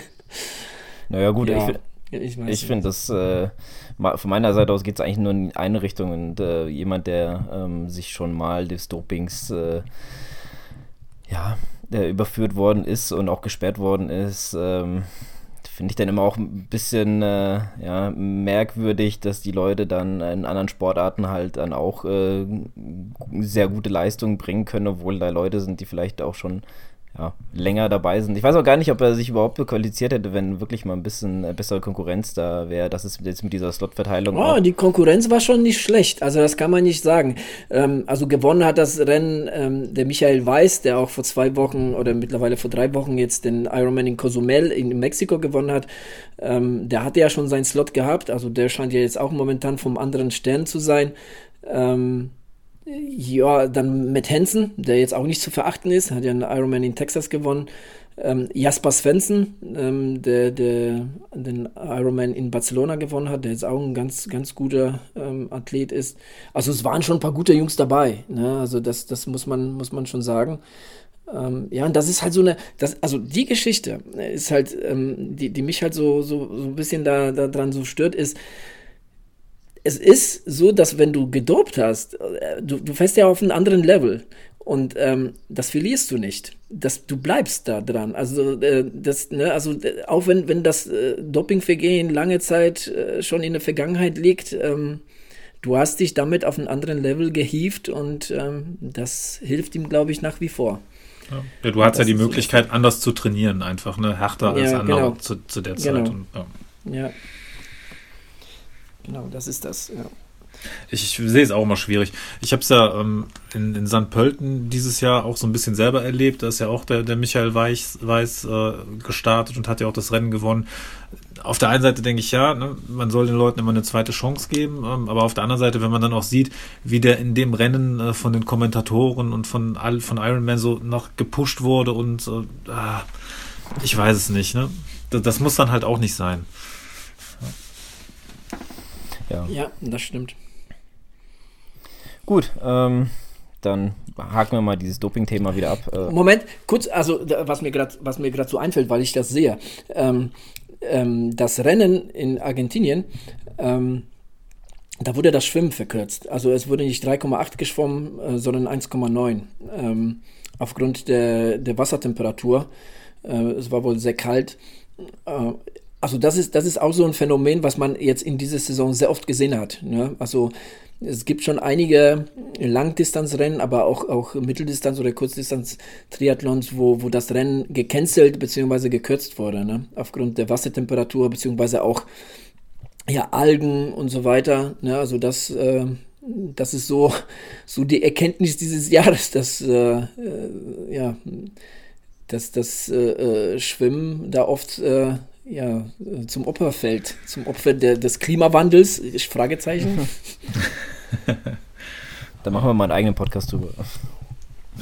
Naja, gut, ja, ich, ich finde, das äh, von meiner Seite aus geht es eigentlich nur in eine Richtung und äh, jemand, der ähm, sich schon mal des Dopings äh, ja, überführt worden ist und auch gesperrt worden ist, ähm, finde ich dann immer auch ein bisschen äh, ja, merkwürdig, dass die Leute dann in anderen Sportarten halt dann auch äh, sehr gute Leistungen bringen können, obwohl da Leute sind, die vielleicht auch schon ja, länger dabei sind. Ich weiß auch gar nicht, ob er sich überhaupt qualifiziert hätte, wenn wirklich mal ein bisschen äh, bessere Konkurrenz da wäre. Das ist jetzt mit dieser Slot-Verteilung. Oh, die Konkurrenz war schon nicht schlecht. Also das kann man nicht sagen. Ähm, also gewonnen hat das Rennen ähm, der Michael Weiß, der auch vor zwei Wochen oder mittlerweile vor drei Wochen jetzt den Ironman in Cozumel in Mexiko gewonnen hat. Ähm, der hatte ja schon seinen Slot gehabt. Also der scheint ja jetzt auch momentan vom anderen Stern zu sein. Ähm, ja, dann mit Hansen, der jetzt auch nicht zu verachten ist, hat ja einen Ironman in Texas gewonnen. Ähm, Jasper Svensson, ähm, der, der den Ironman in Barcelona gewonnen hat, der jetzt auch ein ganz, ganz guter ähm, Athlet ist. Also es waren schon ein paar gute Jungs dabei. Ne? Also das, das muss man, muss man schon sagen. Ähm, ja, und das ist halt so eine, das, also die Geschichte ist halt, ähm, die, die mich halt so, so, so ein bisschen da, da so stört, ist, es ist so, dass wenn du gedopt hast, äh, du, du fährst ja auf einem anderen Level und ähm, das verlierst du nicht. Das, du bleibst da dran. Also, äh, das, ne, also äh, auch wenn, wenn das äh, Dopingvergehen lange Zeit äh, schon in der Vergangenheit liegt, ähm, du hast dich damit auf einen anderen Level gehievt und ähm, das hilft ihm, glaube ich, nach wie vor. Ja. du hast ja die Möglichkeit, so anders zu trainieren, einfach, ne? Härter als ja, andere genau. zu, zu, der Zeit. Genau. Und, ja. Genau, das ist das, ja. Ich, ich sehe es auch immer schwierig. Ich habe es ja ähm, in, in St. Pölten dieses Jahr auch so ein bisschen selber erlebt. Da ist ja auch der, der Michael Weiß, Weiß äh, gestartet und hat ja auch das Rennen gewonnen. Auf der einen Seite denke ich ja, ne, man soll den Leuten immer eine zweite Chance geben, ähm, aber auf der anderen Seite, wenn man dann auch sieht, wie der in dem Rennen äh, von den Kommentatoren und von all, von Iron Man so noch gepusht wurde und äh, ah, ich weiß es nicht. Ne? Das, das muss dann halt auch nicht sein. Ja, ja das stimmt. Gut, ähm, dann haken wir mal dieses Doping-Thema wieder ab. Äh Moment, kurz, also was mir gerade so einfällt, weil ich das sehe. Ähm, ähm, das Rennen in Argentinien, ähm, da wurde das Schwimmen verkürzt. Also es wurde nicht 3,8 geschwommen, äh, sondern 1,9 ähm, aufgrund der, der Wassertemperatur. Äh, es war wohl sehr kalt. Also das ist, das ist auch so ein Phänomen, was man jetzt in dieser Saison sehr oft gesehen hat. Ne? Also es gibt schon einige Langdistanzrennen, aber auch, auch Mitteldistanz- oder Kurzdistanz-Triathlons, wo, wo das Rennen gecancelt bzw. gekürzt wurde, ne? aufgrund der Wassertemperatur bzw. auch ja, Algen und so weiter. Ne? Also das, äh, das ist so, so die Erkenntnis dieses Jahres, dass äh, äh, ja, dass das äh, äh, Schwimmen da oft äh, ja, zum Opfer fällt, zum Opfer der, des Klimawandels, Fragezeichen. [LAUGHS] da machen wir mal einen eigenen Podcast drüber.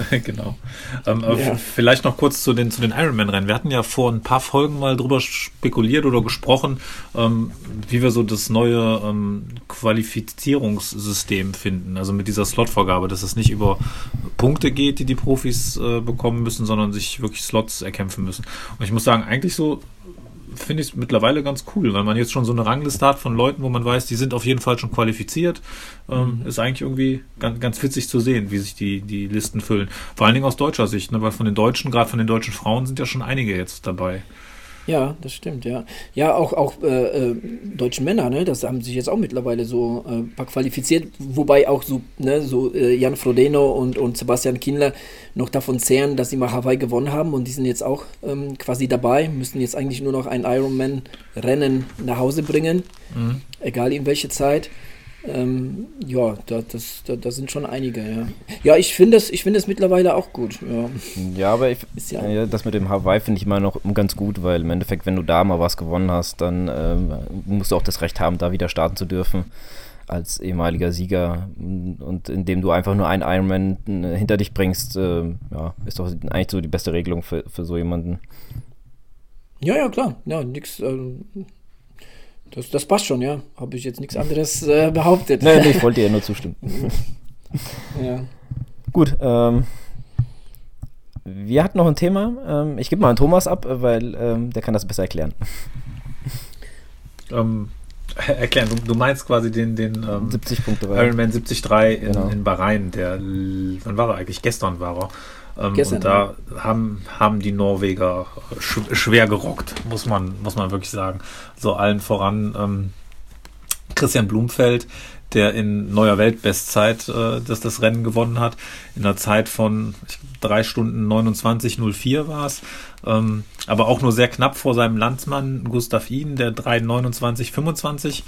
[LAUGHS] genau. Ähm, ja. Vielleicht noch kurz zu den, zu den Ironman-Rennen. Wir hatten ja vor ein paar Folgen mal drüber spekuliert oder gesprochen, ähm, wie wir so das neue ähm, Qualifizierungssystem finden. Also mit dieser Slotvorgabe, dass es nicht über Punkte geht, die die Profis äh, bekommen müssen, sondern sich wirklich Slots erkämpfen müssen. Und ich muss sagen, eigentlich so finde ich es mittlerweile ganz cool, weil man jetzt schon so eine Rangliste hat von Leuten, wo man weiß, die sind auf jeden Fall schon qualifiziert. Ähm, mhm. Ist eigentlich irgendwie ganz, ganz witzig zu sehen, wie sich die, die Listen füllen. Vor allen Dingen aus deutscher Sicht, ne? weil von den Deutschen, gerade von den deutschen Frauen, sind ja schon einige jetzt dabei. Ja, das stimmt, ja. Ja, auch, auch äh, äh, deutsche Männer, ne, das haben sich jetzt auch mittlerweile so äh, qualifiziert, wobei auch so, ne, so äh, Jan Frodeno und, und Sebastian Kindler noch davon zehren, dass sie mal Hawaii gewonnen haben und die sind jetzt auch ähm, quasi dabei, müssen jetzt eigentlich nur noch ein Ironman-Rennen nach Hause bringen, mhm. egal in welche Zeit. Ähm, ja, da, das, da, da, sind schon einige, ja. Ja, ich finde es find mittlerweile auch gut. Ja, ja aber ich, ja, ja, das mit dem Hawaii finde ich mal noch ganz gut, weil im Endeffekt, wenn du da mal was gewonnen hast, dann ähm, musst du auch das Recht haben, da wieder starten zu dürfen als ehemaliger Sieger. Und indem du einfach nur einen Ironman äh, hinter dich bringst, äh, ja, ist doch eigentlich so die beste Regelung für, für so jemanden. Ja, ja, klar. Ja, nix. Ähm das, das passt schon, ja. Habe ich jetzt nichts anderes äh, behauptet. Nein, nee, [LAUGHS] ich wollte dir nur zustimmen. ja. Gut, ähm, wir hatten noch ein Thema. Ähm, ich gebe mal an Thomas ab, weil ähm, der kann das besser erklären. Ähm, erklären, du, du, meinst quasi den, den ähm, 70.3 Ironman 73 in, genau. in Bahrain, der, wann war er eigentlich? Gestern war er. Ähm, und da haben, haben die Norweger sch schwer gerockt, muss man, muss man wirklich sagen. So allen voran ähm, Christian Blumfeld, der in neuer Weltbestzeit äh, das, das Rennen gewonnen hat. In einer Zeit von drei Stunden 29,04 war es. Ähm, aber auch nur sehr knapp vor seinem Landsmann Gustav Ihn, der 3,29,25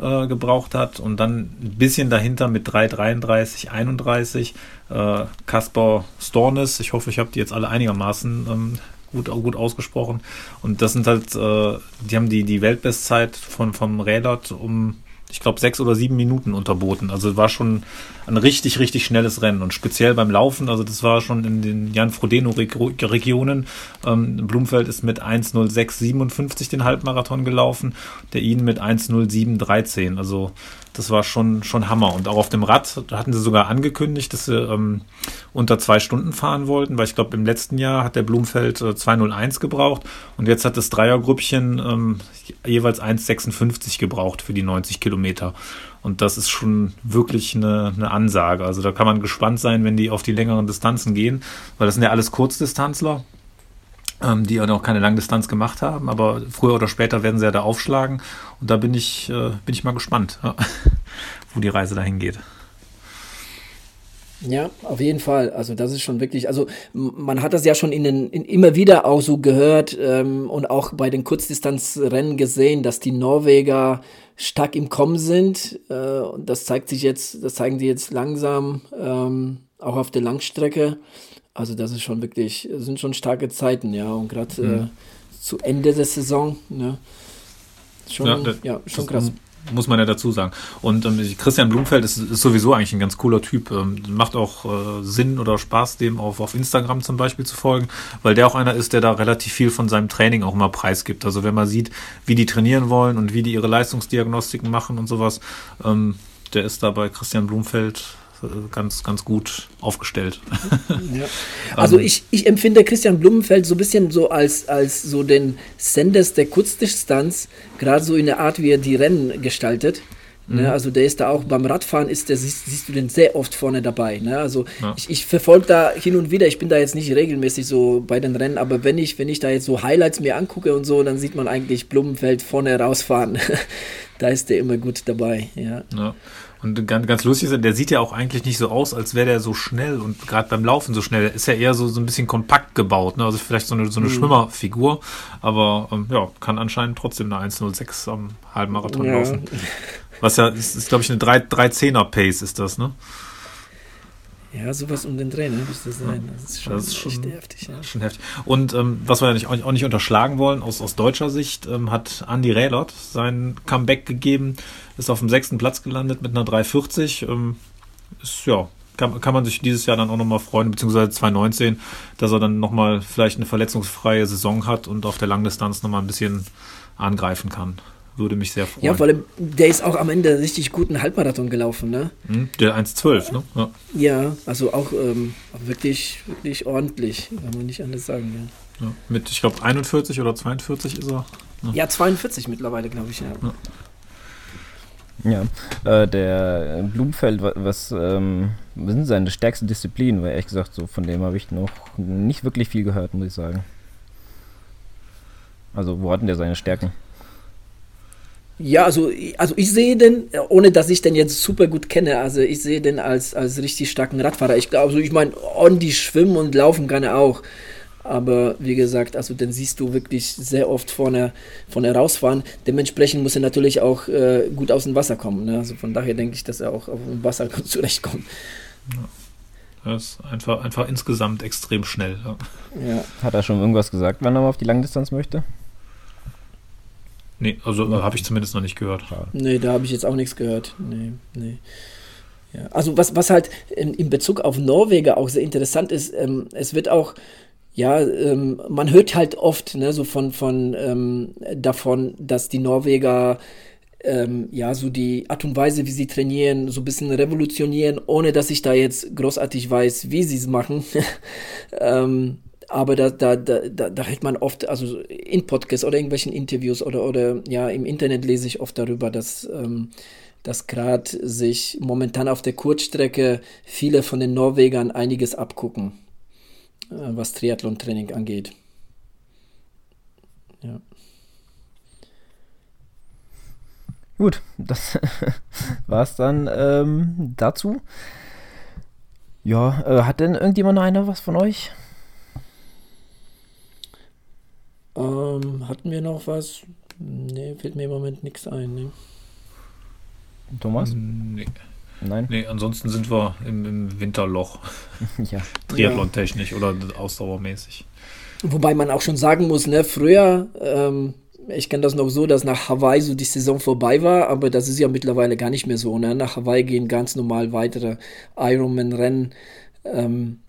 äh, gebraucht hat und dann ein bisschen dahinter mit 3,33, 31 äh, Kaspar Stornes. Ich hoffe, ich habe die jetzt alle einigermaßen ähm, gut, gut ausgesprochen. Und das sind halt, äh, die haben die, die Weltbestzeit von, vom Rädert um ich glaube, sechs oder sieben Minuten unterboten. Also war schon ein richtig, richtig schnelles Rennen. Und speziell beim Laufen, also das war schon in den Jan Frodeno-Regionen. Ähm, Blumfeld ist mit 1.06.57 den Halbmarathon gelaufen, der ihn mit 1.07.13. Also das war schon, schon Hammer. Und auch auf dem Rad hatten sie sogar angekündigt, dass sie ähm, unter zwei Stunden fahren wollten, weil ich glaube, im letzten Jahr hat der Blumfeld äh, 201 gebraucht und jetzt hat das Dreiergrüppchen ähm, jeweils 1,56 gebraucht für die 90 Kilometer. Und das ist schon wirklich eine, eine Ansage. Also da kann man gespannt sein, wenn die auf die längeren Distanzen gehen, weil das sind ja alles Kurzdistanzler ähm, die ja noch keine Langdistanz gemacht haben, aber früher oder später werden sie ja da aufschlagen und da bin ich, äh, bin ich mal gespannt, ja, [LAUGHS] wo die Reise dahin geht. Ja, auf jeden Fall. Also das ist schon wirklich, also man hat das ja schon in den, in, immer wieder auch so gehört ähm, und auch bei den Kurzdistanzrennen gesehen, dass die Norweger stark im Kommen sind. Äh, und das zeigt sich jetzt, das zeigen die jetzt langsam ähm, auch auf der Langstrecke. Also das ist schon wirklich, sind schon starke Zeiten, ja. Und gerade mhm. äh, zu Ende der Saison, ne? Schon, ja, das, ja, schon krass muss man ja dazu sagen. Und ähm, Christian Blumfeld ist, ist, sowieso eigentlich ein ganz cooler Typ. Ähm, macht auch äh, Sinn oder Spaß, dem auf, auf Instagram zum Beispiel zu folgen, weil der auch einer ist, der da relativ viel von seinem Training auch mal preisgibt. Also wenn man sieht, wie die trainieren wollen und wie die ihre Leistungsdiagnostiken machen und sowas, ähm, der ist da bei Christian Blumfeld ganz, ganz gut aufgestellt. [LAUGHS] Ja. [LAUGHS] Also ähm, ich, ich empfinde Christian Blumenfeld so ein bisschen so als, als so den Senders der Kurzdistanz, gerade so in der Art, wie er die Rennen gestaltet. Ne, mhm. also der ist da auch beim Radfahren, ist der, siehst, siehst du den sehr oft vorne dabei. Ne? Also ja. ich, ich verfolge da hin und wieder, ich bin da jetzt nicht regelmäßig so bei den Rennen, aber wenn ich, wenn ich da jetzt so Highlights mir angucke und so, dann sieht man eigentlich Blumenfeld vorne rausfahren. [LAUGHS] da ist der immer gut dabei. Ja. ja. Und ganz, ganz lustig ist, der sieht ja auch eigentlich nicht so aus, als wäre der so schnell und gerade beim Laufen so schnell. Ist ja eher so, so ein bisschen kompakt gebaut, ne? Also vielleicht so eine, so eine mhm. Schwimmerfigur, aber ähm, ja, kann anscheinend trotzdem eine 1,06 am Halbmarathon ja. laufen. Was ja, ist, ist glaube ich, eine 310er Pace ist das, ne? Ja, sowas um den Dreh, ne? Müsste sein. Das ist schon, das ist schon heftig, ja. Schon heftig. Und ähm, was wir ja nicht, auch nicht unterschlagen wollen, aus, aus deutscher Sicht, ähm, hat Andy Raylott sein Comeback gegeben, ist auf dem sechsten Platz gelandet mit einer 340. Ähm, ist, ja, kann, kann man sich dieses Jahr dann auch nochmal freuen, beziehungsweise 2019, dass er dann nochmal vielleicht eine verletzungsfreie Saison hat und auf der Langdistanz nochmal ein bisschen angreifen kann würde mich sehr freuen. Ja, vor allem, der ist auch am Ende richtig guten Halbmarathon gelaufen, ne? Hm, der 1,12, ne? Ja. ja, also auch ähm, wirklich, wirklich ordentlich, kann man nicht anders sagen, ja. ja mit, ich glaube, 41 oder 42 ist er. Ne? Ja, 42 mittlerweile, glaube ich, ja. ja. Ja, äh, der Blumfeld, was, ähm, was sind seine stärksten Disziplinen? Weil ehrlich gesagt, so von dem habe ich noch nicht wirklich viel gehört, muss ich sagen. Also, wo hatten der seine Stärken? Ja, also, also ich sehe den, ohne dass ich den jetzt super gut kenne, also ich sehe den als, als richtig starken Radfahrer. Ich glaube, also ich meine, ordentlich schwimmen und laufen kann er auch. Aber wie gesagt, also den siehst du wirklich sehr oft vorne, vorne rausfahren. Dementsprechend muss er natürlich auch äh, gut aus dem Wasser kommen. Ne? Also von daher denke ich, dass er auch auf dem Wasser gut zurechtkommt. Ja. Er ist einfach, einfach insgesamt extrem schnell. Ja. ja. Hat er schon irgendwas gesagt, wann er mal auf die Langdistanz möchte? Nee, also ja. habe ich zumindest noch nicht gehört. Nee, da habe ich jetzt auch nichts gehört. Nee, nee. Ja. Also was, was halt in, in Bezug auf Norweger auch sehr interessant ist, ähm, es wird auch, ja, ähm, man hört halt oft ne, so von, von ähm, davon, dass die Norweger ähm, ja, so die Art und Weise, wie sie trainieren, so ein bisschen revolutionieren, ohne dass ich da jetzt großartig weiß, wie sie es machen. [LAUGHS] ähm, aber da, da, da, da, da man oft, also in Podcasts oder irgendwelchen Interviews oder, oder ja, im Internet lese ich oft darüber, dass, ähm, dass gerade sich momentan auf der Kurzstrecke viele von den Norwegern einiges abgucken, äh, was Triathlon-Training angeht. Ja. Gut, das [LAUGHS] war es dann ähm, dazu. Ja, äh, hat denn irgendjemand noch einer was von euch? Ähm, hatten wir noch was? Nee, fällt mir im Moment nichts ein. Nee. Thomas? Nee. Nein. Nee, ansonsten sind wir im, im Winterloch. [LAUGHS] ja. Triathlon-technisch ja. oder ausdauermäßig. Wobei man auch schon sagen muss, ne, früher, ähm, ich kenne das noch so, dass nach Hawaii so die Saison vorbei war, aber das ist ja mittlerweile gar nicht mehr so. Ne? Nach Hawaii gehen ganz normal weitere Ironman-Rennen. Ähm,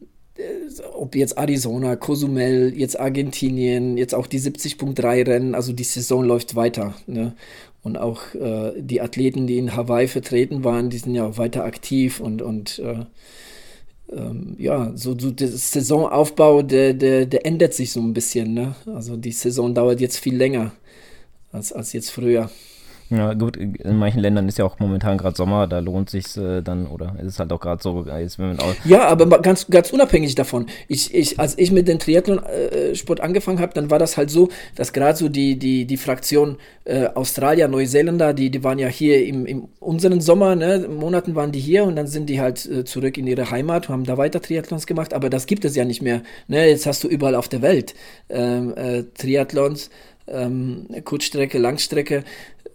ob jetzt Arizona, Cozumel, jetzt Argentinien, jetzt auch die 70.3 Rennen, also die Saison läuft weiter. Ne? Und auch äh, die Athleten, die in Hawaii vertreten waren, die sind ja auch weiter aktiv und, und äh, ähm, ja, so, so der Saisonaufbau, der, der, der ändert sich so ein bisschen. Ne? Also die Saison dauert jetzt viel länger als, als jetzt früher. Ja, gut, in manchen Ländern ist ja auch momentan gerade Sommer, da lohnt sich äh, dann, oder ist es halt auch gerade so, äh, jetzt, wenn man auch Ja, aber ganz, ganz unabhängig davon. Ich, ich, als ich mit dem Triathlon-Sport angefangen habe, dann war das halt so, dass gerade so die, die, die Fraktion äh, Australier, Neuseeländer, die, die waren ja hier im, im unseren Sommer, ne, Monaten waren die hier und dann sind die halt äh, zurück in ihre Heimat, haben da weiter Triathlons gemacht, aber das gibt es ja nicht mehr. Ne? Jetzt hast du überall auf der Welt ähm, äh, Triathlons, ähm, Kurzstrecke, Langstrecke.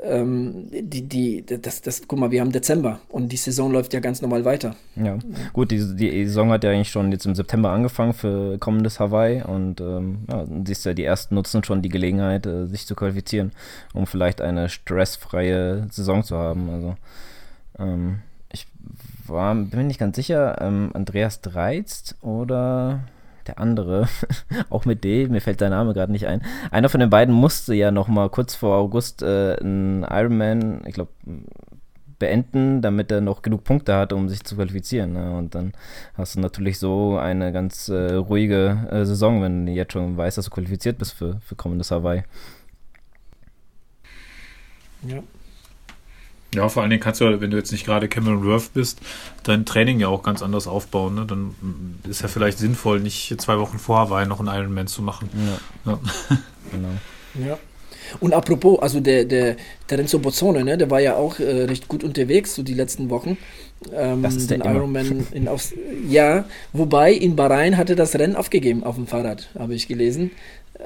Ähm, die, die, das, das, guck mal, wir haben Dezember und die Saison läuft ja ganz normal weiter. Ja, gut, die, die Saison hat ja eigentlich schon jetzt im September angefangen für kommendes Hawaii und ähm, ja, siehst ja, die ersten nutzen schon die Gelegenheit, äh, sich zu qualifizieren, um vielleicht eine stressfreie Saison zu haben. Also ähm, ich war, bin mir nicht ganz sicher, ähm, Andreas Dreizt oder der andere, [LAUGHS] auch mit D, mir fällt der Name gerade nicht ein. Einer von den beiden musste ja noch mal kurz vor August äh, einen Ironman, ich glaube, beenden, damit er noch genug Punkte hat, um sich zu qualifizieren. Ne? Und dann hast du natürlich so eine ganz äh, ruhige äh, Saison, wenn du jetzt schon weißt, dass du qualifiziert bist für, für kommendes Hawaii. Ja. Ja, vor allen Dingen kannst du, wenn du jetzt nicht gerade Cameron Worth bist, dein Training ja auch ganz anders aufbauen. Ne? Dann mm, ist ja vielleicht sinnvoll, nicht zwei Wochen vor Hawaii noch einen Ironman zu machen. Ja, Ja. [LAUGHS] genau. Ja. Und apropos, also der, der, der Renzo Bozzone, ne, der war ja auch äh, recht gut unterwegs, so die letzten Wochen. Ähm, Das ist der. Ironman in Aus Ja, wobei in Bahrain hatte das Rennen aufgegeben auf dem Fahrrad, habe ich gelesen.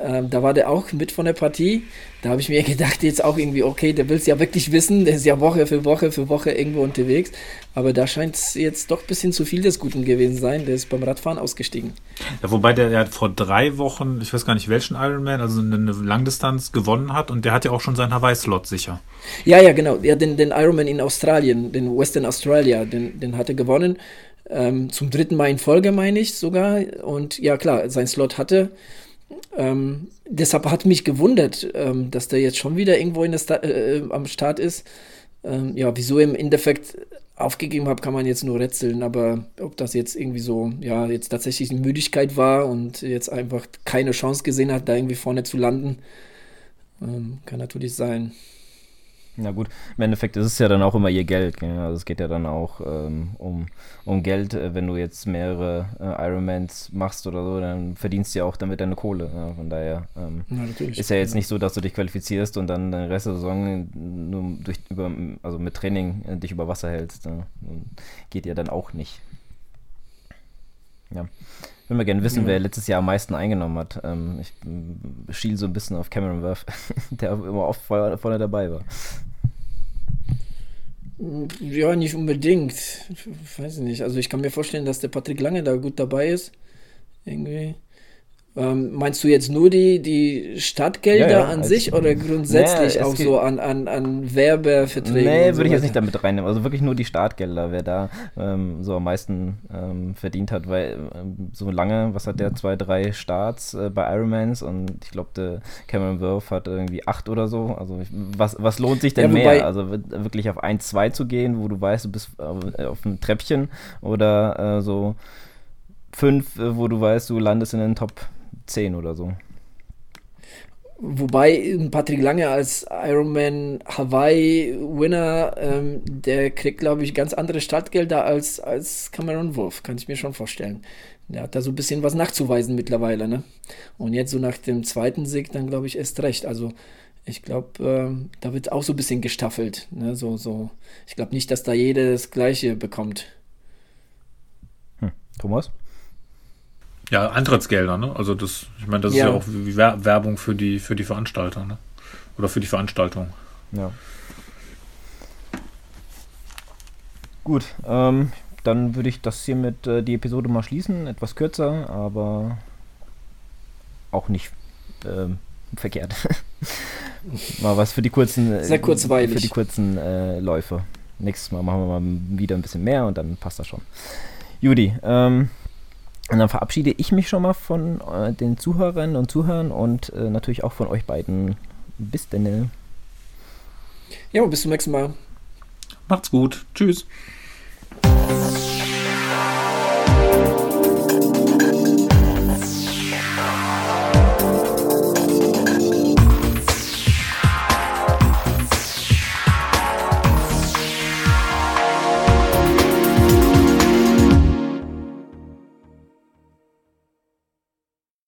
Ähm, da war der auch mit von der Partie. Da habe ich mir [LAUGHS] gedacht, jetzt auch irgendwie, okay, der will es ja wirklich wissen, der ist ja Woche für Woche für Woche irgendwo unterwegs. Aber da scheint es jetzt doch ein bisschen zu viel des Guten gewesen sein. Der ist beim Radfahren ausgestiegen. Ja, wobei der, der hat vor drei Wochen, ich weiß gar nicht welchen Ironman, also eine, eine Langdistanz gewonnen hat und der hat ja auch schon seinen Hawaii-Slot sicher. Ja, ja, genau. Ja, den, den Ironman in Australien, den Western Australia, den, den hat er gewonnen. Ähm, zum dritten Mal in Folge, meine ich sogar. Und ja, klar, sein Slot hatte. Ähm, deshalb hat mich gewundert, ähm, dass der jetzt schon wieder irgendwo Sta äh, am Start ist. Ähm, ja, wieso im Endeffekt aufgegeben habe, kann man jetzt nur rätseln, aber ob das jetzt irgendwie so, ja, jetzt tatsächlich eine Müdigkeit war und jetzt einfach keine Chance gesehen hat, da irgendwie vorne zu landen, ähm, kann natürlich sein. Na gut, im Endeffekt ist es ja dann auch immer ihr Geld. Gell? Also es geht ja dann auch ähm, um, um Geld. Äh, Wenn du jetzt mehrere äh, Ironmans machst oder so, dann verdienst du ja auch damit deine Kohle. Ja? Von daher ähm, Ja, natürlich. ist ja jetzt nicht so, dass du dich qualifizierst und dann den Rest der Saison nur durch, über, also mit Training äh, dich über Wasser hältst. Ja? Geht ja dann auch nicht. Ja. Ich würde mal gerne wissen, Ja. wer letztes Jahr am meisten eingenommen hat. Ähm, ich mm, schiel so ein bisschen auf Cameron Worth, [LAUGHS] der immer oft vorne vorne dabei war. Ja, nicht unbedingt. Ich weiß nicht. Also ich kann mir vorstellen, dass der Patrick Lange da gut dabei ist. Irgendwie. Ähm, meinst du jetzt nur die, die Stadtgelder Ja, ja, an sich oder grundsätzlich es auch so an, an, an Werbeverträgen? Nee, und so würde ich jetzt nicht damit reinnehmen. Also wirklich nur die Startgelder, wer da ähm, so am meisten ähm, verdient hat, weil ähm, so lange, was hat der, zwei, drei Starts äh, bei Ironmans und ich glaube, der Cameron Worth hat irgendwie acht oder so. Also ich, was, was lohnt sich denn Ja, mehr? Also wir- wirklich auf 1, 2 zu gehen, wo du weißt, du bist äh, auf einem Treppchen oder äh, so fünf, äh, wo du weißt, du landest in den Top 10 oder so. Wobei ähm, Patrick Lange als Ironman Hawaii-Winner, ähm, der kriegt, glaube ich, ganz andere Startgelder als, als Cameron Wolf, kann ich mir schon vorstellen. Der hat da so ein bisschen was nachzuweisen mittlerweile, ne? Und jetzt so nach dem zweiten Sieg, dann glaube ich erst recht. Also ich glaube, ähm, da wird auch so ein bisschen gestaffelt, ne? So, so. Ich glaube nicht, dass da jeder das Gleiche bekommt. Thomas? Ja, Antrittsgelder, ne? Also das, ich meine, das ist ja Ja. auch Wer- Werbung für die, für die Veranstalter, ne? Oder für die Veranstaltung. Ja. Gut, ähm, dann würde ich das hiermit äh, die Episode mal schließen. Etwas kürzer, aber auch nicht ähm, verkehrt. [LAUGHS] mal was für die kurzen, äh, Sehr kurzweilig. für die kurzen äh, Läufe. Nächstes Mal machen wir mal wieder ein bisschen mehr und dann passt das schon. Judy, ähm, und dann verabschiede ich mich schon mal von äh, den Zuhörern und Zuhörern und äh, natürlich auch von euch beiden. Bis denn. Ja, bis zum nächsten Mal. Macht's gut. Tschüss.